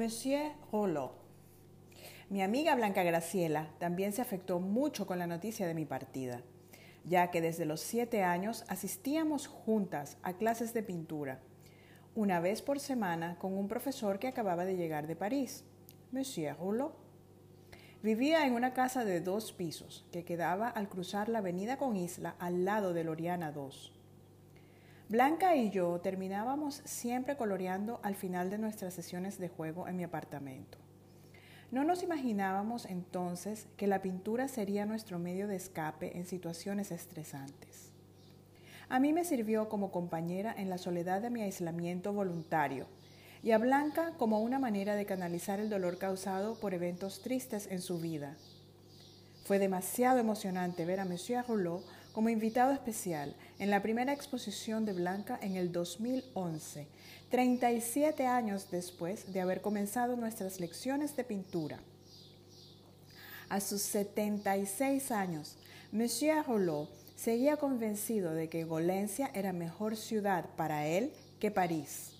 Monsieur Rollo. Mi amiga Blanca Graciela también se afectó mucho con la noticia de mi partida, ya que desde los siete años asistíamos juntas a clases de pintura, una vez por semana con un profesor que acababa de llegar de París, Monsieur Rouleau. Vivía en una casa de dos pisos que quedaba al cruzar la avenida con Isla al lado de Loriana 2. Blanca y yo terminábamos siempre coloreando al final de nuestras sesiones de juego en mi apartamento. No nos imaginábamos entonces que la pintura sería nuestro medio de escape en situaciones estresantes. A mí me sirvió como compañera en la soledad de mi aislamiento voluntario y a Blanca como una manera de canalizar el dolor causado por eventos tristes en su vida. Fue demasiado emocionante ver a Monsieur Rouleau como invitado especial en la primera exposición de Blanca en el 2011 37 años después de haber comenzado nuestras lecciones de pintura. A sus 76 años, Monsieur Rouleau seguía convencido de que Golencia era mejor ciudad para él que París.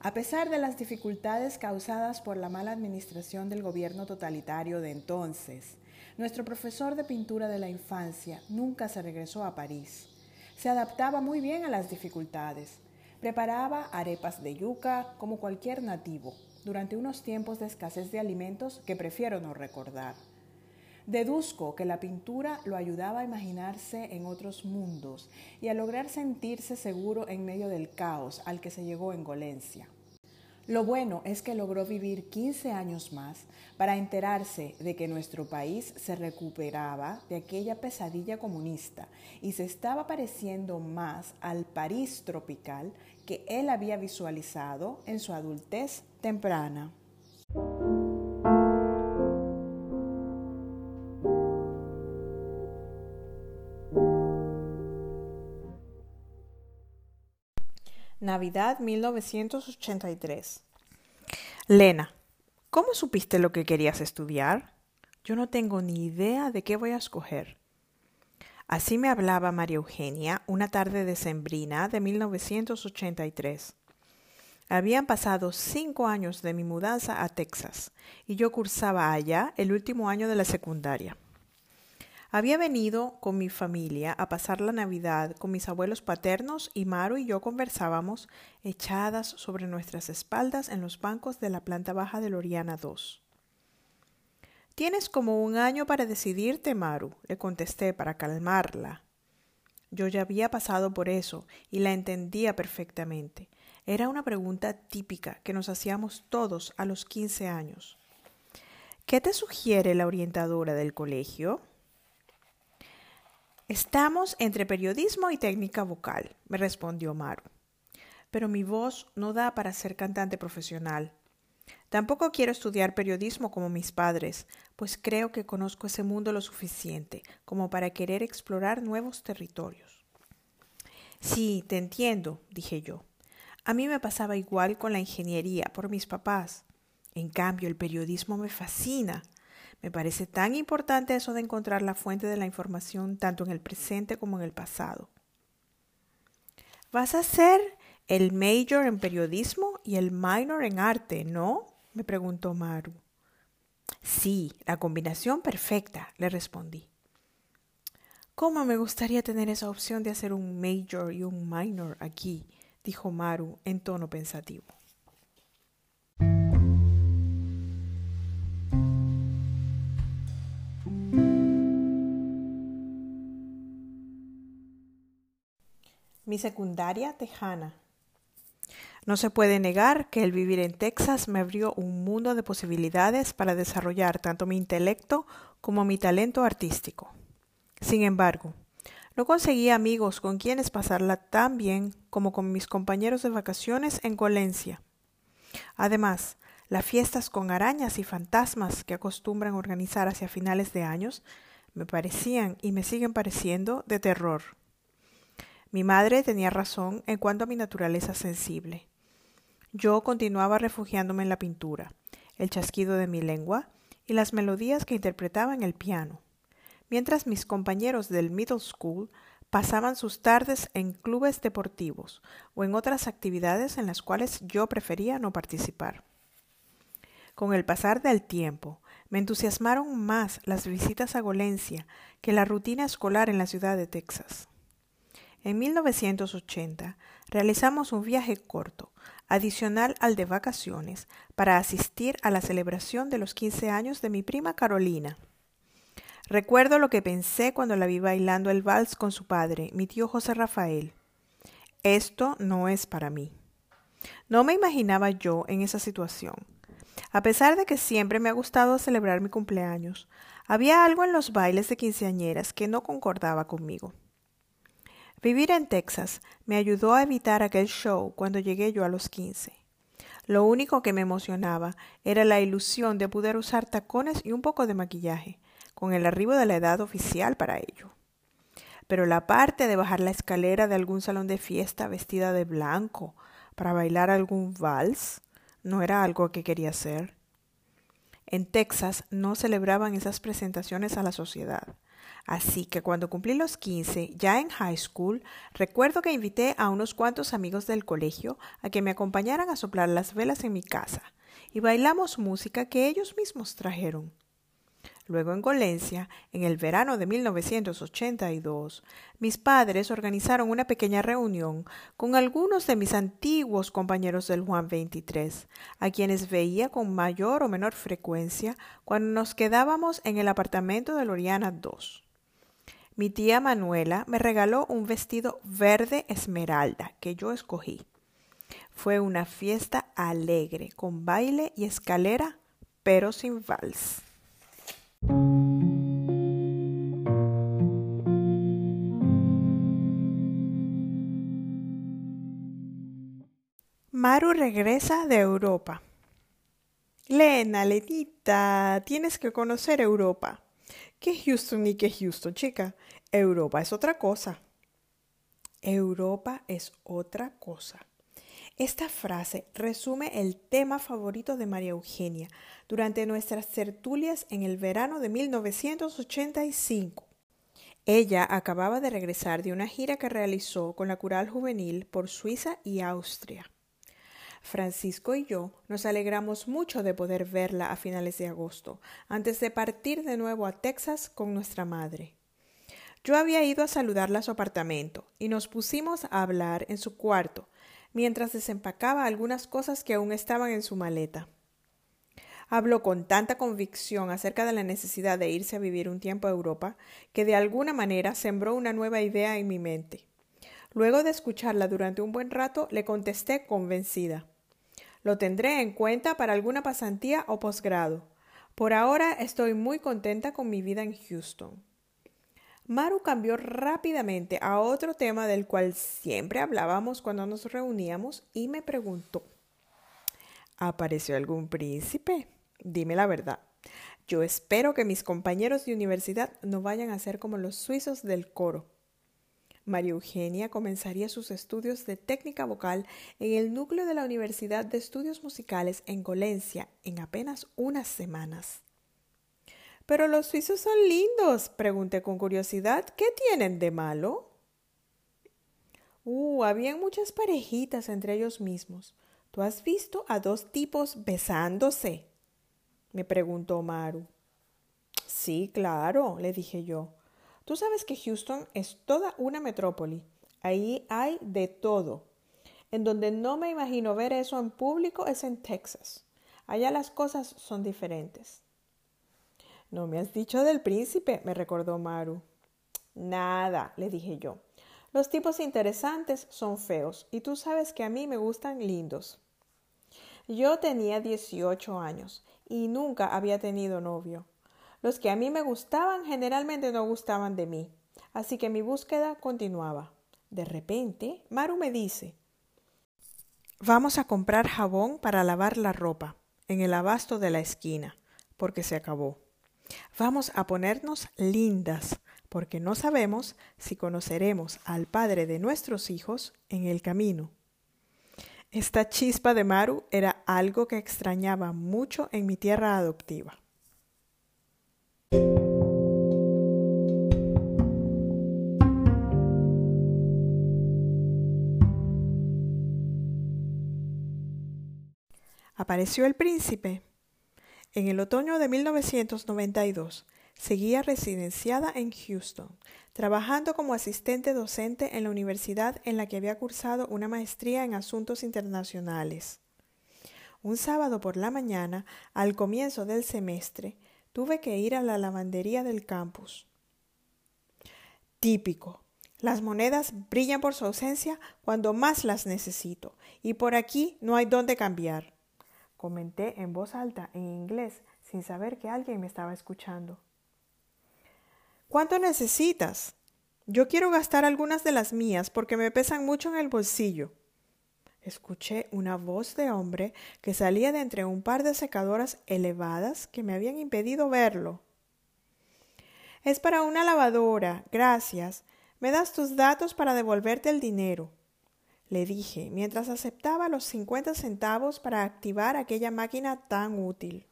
A pesar de las dificultades causadas por la mala administración del gobierno totalitario de entonces, nuestro profesor de pintura de la infancia nunca se regresó a París. Se adaptaba muy bien a las dificultades Preparaba arepas de yuca como cualquier nativo durante unos tiempos de escasez de alimentos que prefiero no recordar. Deduzco que la pintura lo ayudaba a imaginarse en otros mundos y a lograr sentirse seguro en medio del caos al que se llegó en Golencia. Lo bueno es que logró vivir 15 años más para enterarse de que nuestro país se recuperaba de aquella pesadilla comunista y se estaba pareciendo más al París tropical que él había visualizado en su adultez temprana. Navidad 1983. Lena, ¿cómo supiste lo que querías estudiar? Yo no tengo ni idea de qué voy a escoger. Así me hablaba María Eugenia una tarde decembrina de 1983. Habían pasado cinco años de mi mudanza a Texas y yo cursaba allá el último año de la secundaria. Había venido con mi familia a pasar la Navidad con mis abuelos paternos y Maru y yo conversábamos echadas sobre nuestras espaldas en los bancos de la planta baja de Loriana 2. Tienes como un año para decidirte, Maru, le contesté para calmarla. Yo ya había pasado por eso y la entendía perfectamente. Era una pregunta típica que nos hacíamos todos a los quince años. ¿Qué te sugiere la orientadora del colegio? Estamos entre periodismo y técnica vocal, me respondió Maru. Pero mi voz no da para ser cantante profesional. Tampoco quiero estudiar periodismo como mis padres, pues creo que conozco ese mundo lo suficiente como para querer explorar nuevos territorios. Sí, te entiendo, dije yo. A mí me pasaba igual con la ingeniería por mis papás. En cambio, el periodismo me fascina. Me parece tan importante eso de encontrar la fuente de la información tanto en el presente como en el pasado. Vas a ser el major en periodismo y el minor en arte, ¿no? me preguntó Maru. Sí, la combinación perfecta, le respondí. ¿Cómo me gustaría tener esa opción de hacer un major y un minor aquí? dijo Maru en tono pensativo. Mi secundaria tejana. No se puede negar que el vivir en Texas me abrió un mundo de posibilidades para desarrollar tanto mi intelecto como mi talento artístico. Sin embargo, no conseguí amigos con quienes pasarla tan bien como con mis compañeros de vacaciones en Colencia. Además, las fiestas con arañas y fantasmas que acostumbran organizar hacia finales de años me parecían y me siguen pareciendo de terror. Mi madre tenía razón en cuanto a mi naturaleza sensible. Yo continuaba refugiándome en la pintura, el chasquido de mi lengua y las melodías que interpretaba en el piano, mientras mis compañeros del middle school pasaban sus tardes en clubes deportivos o en otras actividades en las cuales yo prefería no participar. Con el pasar del tiempo, me entusiasmaron más las visitas a Golencia que la rutina escolar en la ciudad de Texas. En 1980 realizamos un viaje corto, adicional al de vacaciones, para asistir a la celebración de los 15 años de mi prima Carolina. Recuerdo lo que pensé cuando la vi bailando el vals con su padre, mi tío José Rafael. Esto no es para mí. No me imaginaba yo en esa situación. A pesar de que siempre me ha gustado celebrar mi cumpleaños, había algo en los bailes de quinceañeras que no concordaba conmigo. Vivir en Texas me ayudó a evitar aquel show cuando llegué yo a los quince. Lo único que me emocionaba era la ilusión de poder usar tacones y un poco de maquillaje, con el arribo de la edad oficial para ello. Pero la parte de bajar la escalera de algún salón de fiesta vestida de blanco para bailar algún vals no era algo que quería hacer. En Texas no celebraban esas presentaciones a la sociedad. Así que cuando cumplí los 15, ya en high school, recuerdo que invité a unos cuantos amigos del colegio a que me acompañaran a soplar las velas en mi casa y bailamos música que ellos mismos trajeron. Luego en Golencia, en el verano de 1982, mis padres organizaron una pequeña reunión con algunos de mis antiguos compañeros del Juan 23, a quienes veía con mayor o menor frecuencia cuando nos quedábamos en el apartamento de Loriana 2. Mi tía Manuela me regaló un vestido verde esmeralda que yo escogí. Fue una fiesta alegre, con baile y escalera, pero sin vals. Maru regresa de Europa. Lena, Lenita, tienes que conocer Europa. ¿Qué Houston ni qué Houston, chica? Europa es otra cosa. Europa es otra cosa. Esta frase resume el tema favorito de María Eugenia durante nuestras tertulias en el verano de 1985. Ella acababa de regresar de una gira que realizó con la Cural Juvenil por Suiza y Austria. Francisco y yo nos alegramos mucho de poder verla a finales de agosto, antes de partir de nuevo a Texas con nuestra madre. Yo había ido a saludarla a su apartamento y nos pusimos a hablar en su cuarto, mientras desempacaba algunas cosas que aún estaban en su maleta. Habló con tanta convicción acerca de la necesidad de irse a vivir un tiempo a Europa que de alguna manera sembró una nueva idea en mi mente. Luego de escucharla durante un buen rato, le contesté convencida. Lo tendré en cuenta para alguna pasantía o posgrado. Por ahora estoy muy contenta con mi vida en Houston. Maru cambió rápidamente a otro tema del cual siempre hablábamos cuando nos reuníamos y me preguntó ¿Apareció algún príncipe? Dime la verdad. Yo espero que mis compañeros de universidad no vayan a ser como los suizos del coro. María Eugenia comenzaría sus estudios de técnica vocal en el núcleo de la Universidad de Estudios Musicales en Golencia en apenas unas semanas. Pero los suizos son lindos, pregunté con curiosidad. ¿Qué tienen de malo? Uh, habían muchas parejitas entre ellos mismos. ¿Tú has visto a dos tipos besándose? me preguntó Maru. Sí, claro, le dije yo. Tú sabes que Houston es toda una metrópoli. Ahí hay de todo. En donde no me imagino ver eso en público es en Texas. Allá las cosas son diferentes. No me has dicho del príncipe, me recordó Maru. Nada, le dije yo. Los tipos interesantes son feos y tú sabes que a mí me gustan lindos. Yo tenía 18 años y nunca había tenido novio. Los que a mí me gustaban generalmente no gustaban de mí, así que mi búsqueda continuaba. De repente, Maru me dice, Vamos a comprar jabón para lavar la ropa en el abasto de la esquina, porque se acabó. Vamos a ponernos lindas, porque no sabemos si conoceremos al padre de nuestros hijos en el camino. Esta chispa de Maru era algo que extrañaba mucho en mi tierra adoptiva. Apareció el príncipe En el otoño de 1992 seguía residenciada en Houston, trabajando como asistente docente en la universidad en la que había cursado una maestría en asuntos internacionales. Un sábado por la mañana, al comienzo del semestre, tuve que ir a la lavandería del campus. Típico. Las monedas brillan por su ausencia cuando más las necesito, y por aquí no hay dónde cambiar. Comenté en voz alta en inglés sin saber que alguien me estaba escuchando. ¿Cuánto necesitas? Yo quiero gastar algunas de las mías porque me pesan mucho en el bolsillo. Escuché una voz de hombre que salía de entre un par de secadoras elevadas que me habían impedido verlo. Es para una lavadora, gracias. ¿Me das tus datos para devolverte el dinero? Le dije, mientras aceptaba los cincuenta centavos para activar aquella máquina tan útil.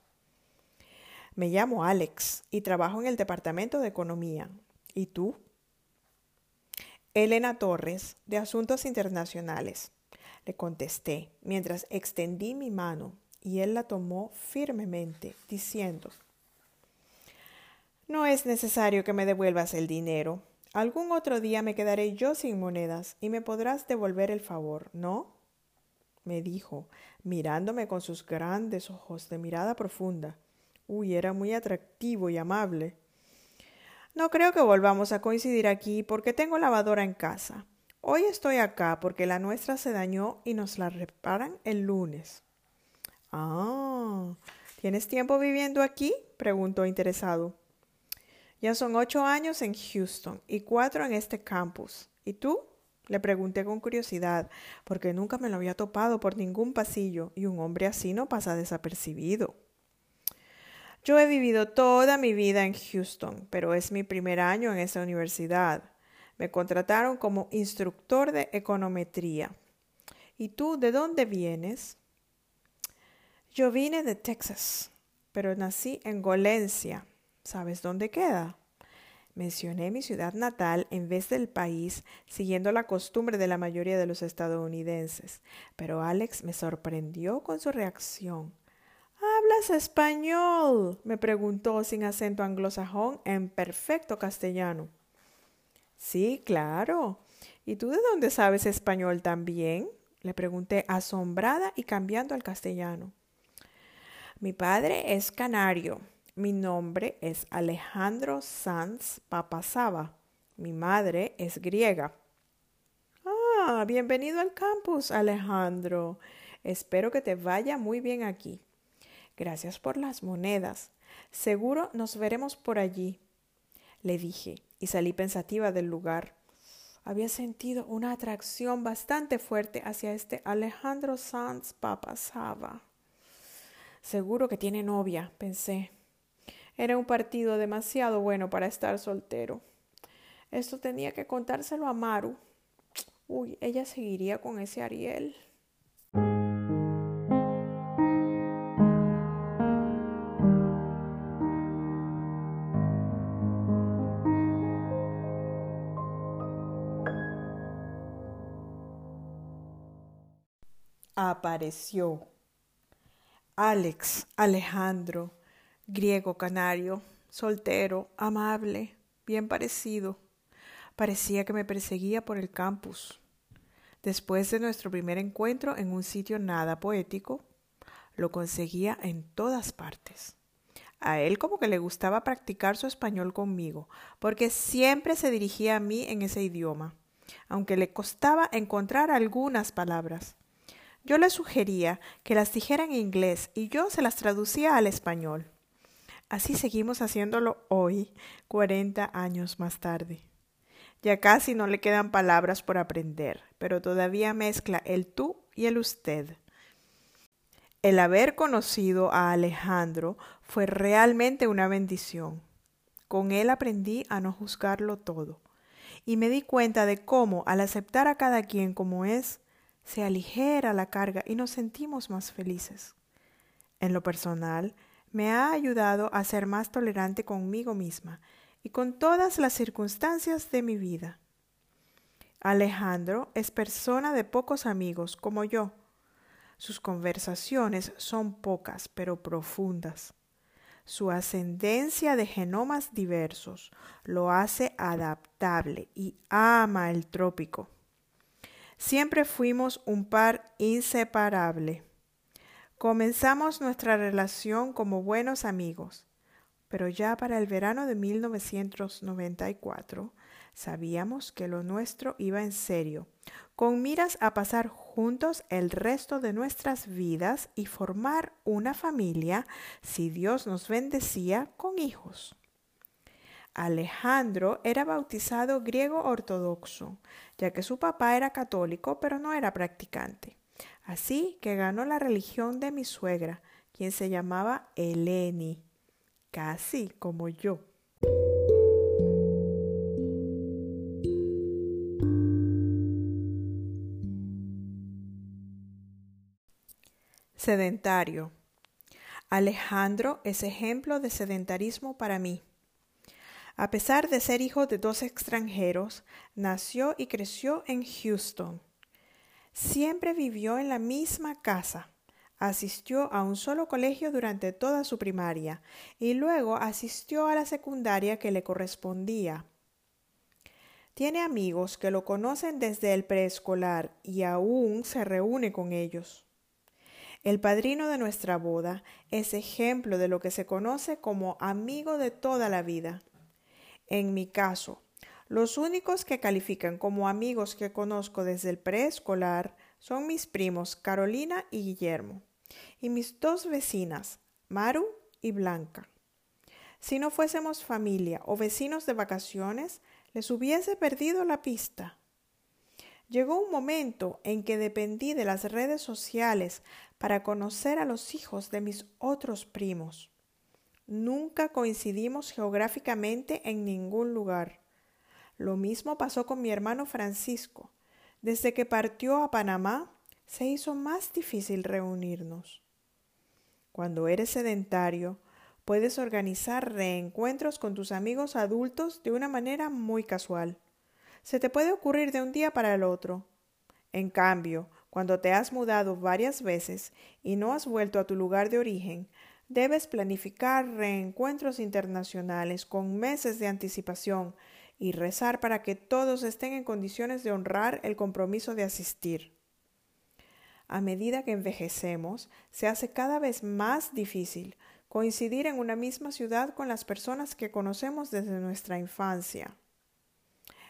Me llamo Alex y trabajo en el Departamento de Economía. ¿Y tú? Elena Torres, de Asuntos Internacionales. Le contesté, mientras extendí mi mano, y él la tomó firmemente, diciendo No es necesario que me devuelvas el dinero. Algún otro día me quedaré yo sin monedas y me podrás devolver el favor, ¿no? me dijo, mirándome con sus grandes ojos de mirada profunda. Uy, era muy atractivo y amable. No creo que volvamos a coincidir aquí porque tengo lavadora en casa. Hoy estoy acá porque la nuestra se dañó y nos la reparan el lunes. Ah, ¿tienes tiempo viviendo aquí? preguntó interesado. Ya son ocho años en Houston y cuatro en este campus. ¿Y tú? Le pregunté con curiosidad, porque nunca me lo había topado por ningún pasillo y un hombre así no pasa desapercibido. Yo he vivido toda mi vida en Houston, pero es mi primer año en esa universidad. Me contrataron como instructor de econometría. ¿Y tú de dónde vienes? Yo vine de Texas, pero nací en Golencia, ¿Sabes dónde queda? Mencioné mi ciudad natal en vez del país, siguiendo la costumbre de la mayoría de los estadounidenses, pero Alex me sorprendió con su reacción. ¿Hablas español? me preguntó sin acento anglosajón en perfecto castellano. Sí, claro. ¿Y tú de dónde sabes español también? le pregunté asombrada y cambiando al castellano. Mi padre es canario, mi nombre es Alejandro Sanz Papasaba. Mi madre es griega. Ah, bienvenido al campus, Alejandro. Espero que te vaya muy bien aquí. Gracias por las monedas. Seguro nos veremos por allí. Le dije, y salí pensativa del lugar. Había sentido una atracción bastante fuerte hacia este Alejandro Sanz Papasaba. Seguro que tiene novia, pensé. Era un partido demasiado bueno para estar soltero. Esto tenía que contárselo a Maru. Uy, ella seguiría con ese Ariel. Apareció. Alex, Alejandro, griego canario, soltero, amable, bien parecido. Parecía que me perseguía por el campus. Después de nuestro primer encuentro en un sitio nada poético, lo conseguía en todas partes. A él como que le gustaba practicar su español conmigo, porque siempre se dirigía a mí en ese idioma, aunque le costaba encontrar algunas palabras. Yo le sugería que las dijera en inglés y yo se las traducía al español. Así seguimos haciéndolo hoy, cuarenta años más tarde. Ya casi no le quedan palabras por aprender, pero todavía mezcla el tú y el usted. El haber conocido a Alejandro fue realmente una bendición. Con él aprendí a no juzgarlo todo y me di cuenta de cómo, al aceptar a cada quien como es, se aligera la carga y nos sentimos más felices. En lo personal, me ha ayudado a ser más tolerante conmigo misma y con todas las circunstancias de mi vida. Alejandro es persona de pocos amigos como yo. Sus conversaciones son pocas pero profundas. Su ascendencia de genomas diversos lo hace adaptable y ama el trópico. Siempre fuimos un par inseparable. Comenzamos nuestra relación como buenos amigos, pero ya para el verano de 1994 sabíamos que lo nuestro iba en serio, con miras a pasar juntos el resto de nuestras vidas y formar una familia si Dios nos bendecía con hijos. Alejandro era bautizado griego ortodoxo, ya que su papá era católico pero no era practicante. Así que ganó la religión de mi suegra, quien se llamaba Eleni, casi como yo. Sedentario. Alejandro es ejemplo de sedentarismo para mí. A pesar de ser hijo de dos extranjeros, nació y creció en Houston. Siempre vivió en la misma casa. Asistió a un solo colegio durante toda su primaria y luego asistió a la secundaria que le correspondía. Tiene amigos que lo conocen desde el preescolar y aún se reúne con ellos. El padrino de nuestra boda es ejemplo de lo que se conoce como amigo de toda la vida. En mi caso, los únicos que califican como amigos que conozco desde el preescolar son mis primos Carolina y Guillermo, y mis dos vecinas, Maru y Blanca. Si no fuésemos familia o vecinos de vacaciones, les hubiese perdido la pista. Llegó un momento en que dependí de las redes sociales para conocer a los hijos de mis otros primos. Nunca coincidimos geográficamente en ningún lugar. Lo mismo pasó con mi hermano Francisco. Desde que partió a Panamá, se hizo más difícil reunirnos. Cuando eres sedentario, puedes organizar reencuentros con tus amigos adultos de una manera muy casual. Se te puede ocurrir de un día para el otro. En cambio, cuando te has mudado varias veces y no has vuelto a tu lugar de origen, debes planificar reencuentros internacionales con meses de anticipación y rezar para que todos estén en condiciones de honrar el compromiso de asistir. A medida que envejecemos, se hace cada vez más difícil coincidir en una misma ciudad con las personas que conocemos desde nuestra infancia.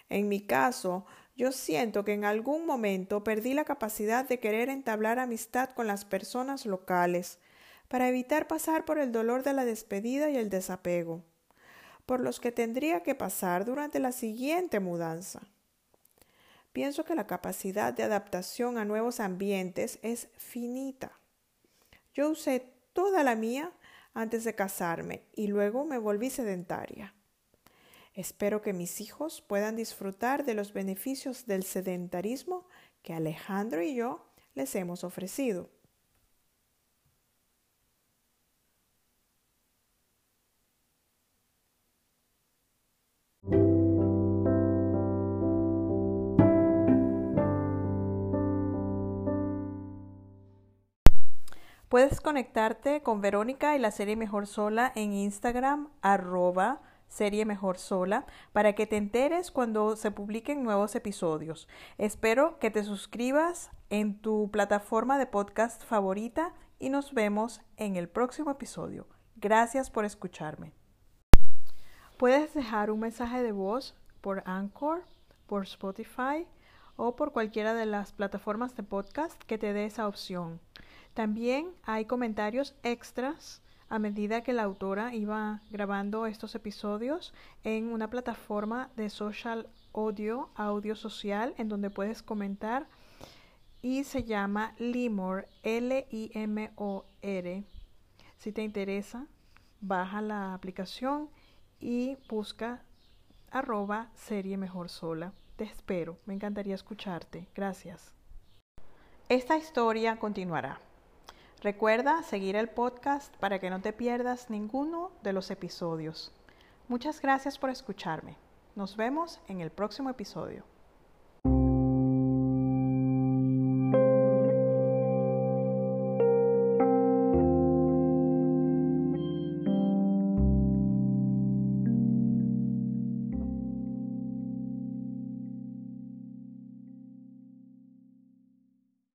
En mi caso, yo siento que en algún momento perdí la capacidad de querer entablar amistad con las personas locales, para evitar pasar por el dolor de la despedida y el desapego, por los que tendría que pasar durante la siguiente mudanza. Pienso que la capacidad de adaptación a nuevos ambientes es finita. Yo usé toda la mía antes de casarme y luego me volví sedentaria. Espero que mis hijos puedan disfrutar de los beneficios del sedentarismo que Alejandro y yo les hemos ofrecido. Puedes conectarte con Verónica y la serie Mejor Sola en Instagram arroba serie Mejor Sola para que te enteres cuando se publiquen nuevos episodios. Espero que te suscribas en tu plataforma de podcast favorita y nos vemos en el próximo episodio. Gracias por escucharme. Puedes dejar un mensaje de voz por Anchor, por Spotify o por cualquiera de las plataformas de podcast que te dé esa opción. También hay comentarios extras a medida que la autora iba grabando estos episodios en una plataforma de social audio, audio social, en donde puedes comentar y se llama Limor, L-I-M-O-R. Si te interesa, baja la aplicación y busca arroba serie mejor sola. Te espero, me encantaría escucharte. Gracias. Esta historia continuará. Recuerda seguir el podcast para que no te pierdas ninguno de los episodios. Muchas gracias por escucharme. Nos vemos en el próximo episodio.